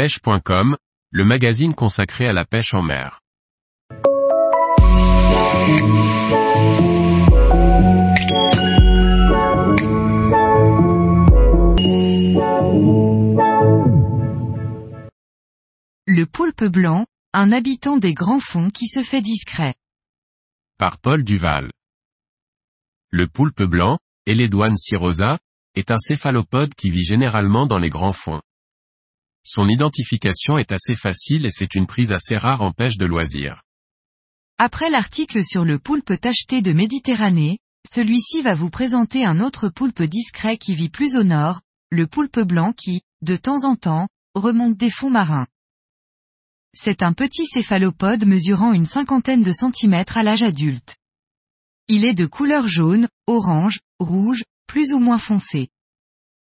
pêche.com, le magazine consacré à la pêche en mer. Le poulpe blanc, un habitant des grands fonds qui se fait discret. Par Paul Duval. Le poulpe blanc, Eledouane cirosa, est un céphalopode qui vit généralement dans les grands fonds. Son identification est assez facile et c'est une prise assez rare en pêche de loisirs. Après l'article sur le poulpe tacheté de Méditerranée, celui-ci va vous présenter un autre poulpe discret qui vit plus au nord, le poulpe blanc qui, de temps en temps, remonte des fonds marins. C'est un petit céphalopode mesurant une cinquantaine de centimètres à l'âge adulte. Il est de couleur jaune, orange, rouge, plus ou moins foncé.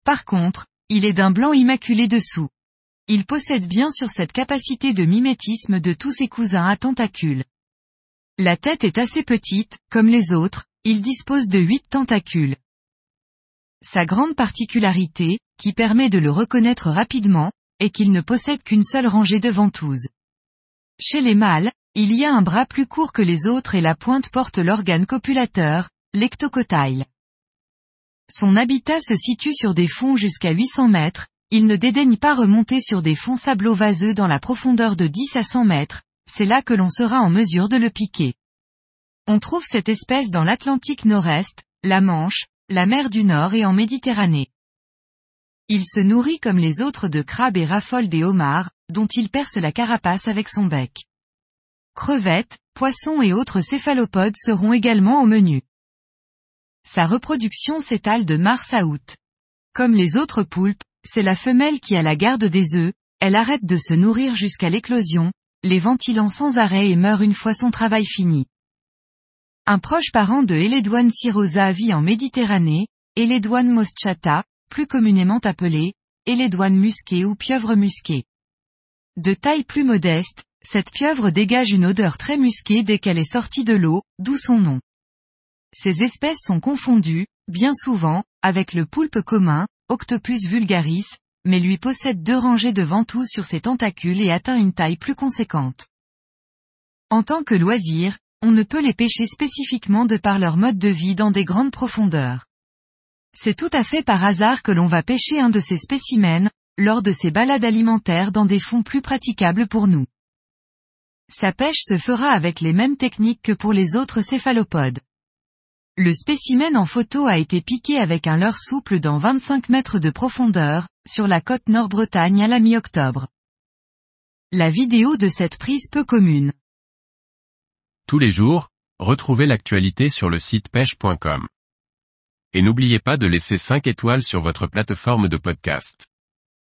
Par contre, il est d'un blanc immaculé dessous. Il possède bien sur cette capacité de mimétisme de tous ses cousins à tentacules. La tête est assez petite, comme les autres, il dispose de huit tentacules. Sa grande particularité, qui permet de le reconnaître rapidement, est qu'il ne possède qu'une seule rangée de ventouses. Chez les mâles, il y a un bras plus court que les autres et la pointe porte l'organe copulateur, l'ectocotyle. Son habitat se situe sur des fonds jusqu'à 800 mètres, il ne dédaigne pas remonter sur des fonds sablo-vaseux dans la profondeur de 10 à 100 mètres, c'est là que l'on sera en mesure de le piquer. On trouve cette espèce dans l'Atlantique Nord-Est, la Manche, la mer du Nord et en Méditerranée. Il se nourrit comme les autres de crabes et raffole des homards, dont il perce la carapace avec son bec. Crevettes, poissons et autres céphalopodes seront également au menu. Sa reproduction s'étale de mars à août. Comme les autres poulpes, c'est la femelle qui a la garde des œufs, elle arrête de se nourrir jusqu'à l'éclosion, les ventilant sans arrêt et meurt une fois son travail fini. Un proche parent de Eledouane cirosa vit en Méditerranée, Eledouane moschata, plus communément appelée, Eledouane musquée ou pieuvre musquée. De taille plus modeste, cette pieuvre dégage une odeur très musquée dès qu'elle est sortie de l'eau, d'où son nom. Ces espèces sont confondues, bien souvent, avec le poulpe commun, Octopus vulgaris, mais lui possède deux rangées de ventouses sur ses tentacules et atteint une taille plus conséquente. En tant que loisir, on ne peut les pêcher spécifiquement de par leur mode de vie dans des grandes profondeurs. C'est tout à fait par hasard que l'on va pêcher un de ces spécimens, lors de ces balades alimentaires dans des fonds plus praticables pour nous. Sa pêche se fera avec les mêmes techniques que pour les autres céphalopodes. Le spécimen en photo a été piqué avec un leurre souple dans 25 mètres de profondeur, sur la côte Nord-Bretagne à la mi-octobre. La vidéo de cette prise peu commune. Tous les jours, retrouvez l'actualité sur le site pêche.com. Et n'oubliez pas de laisser 5 étoiles sur votre plateforme de podcast.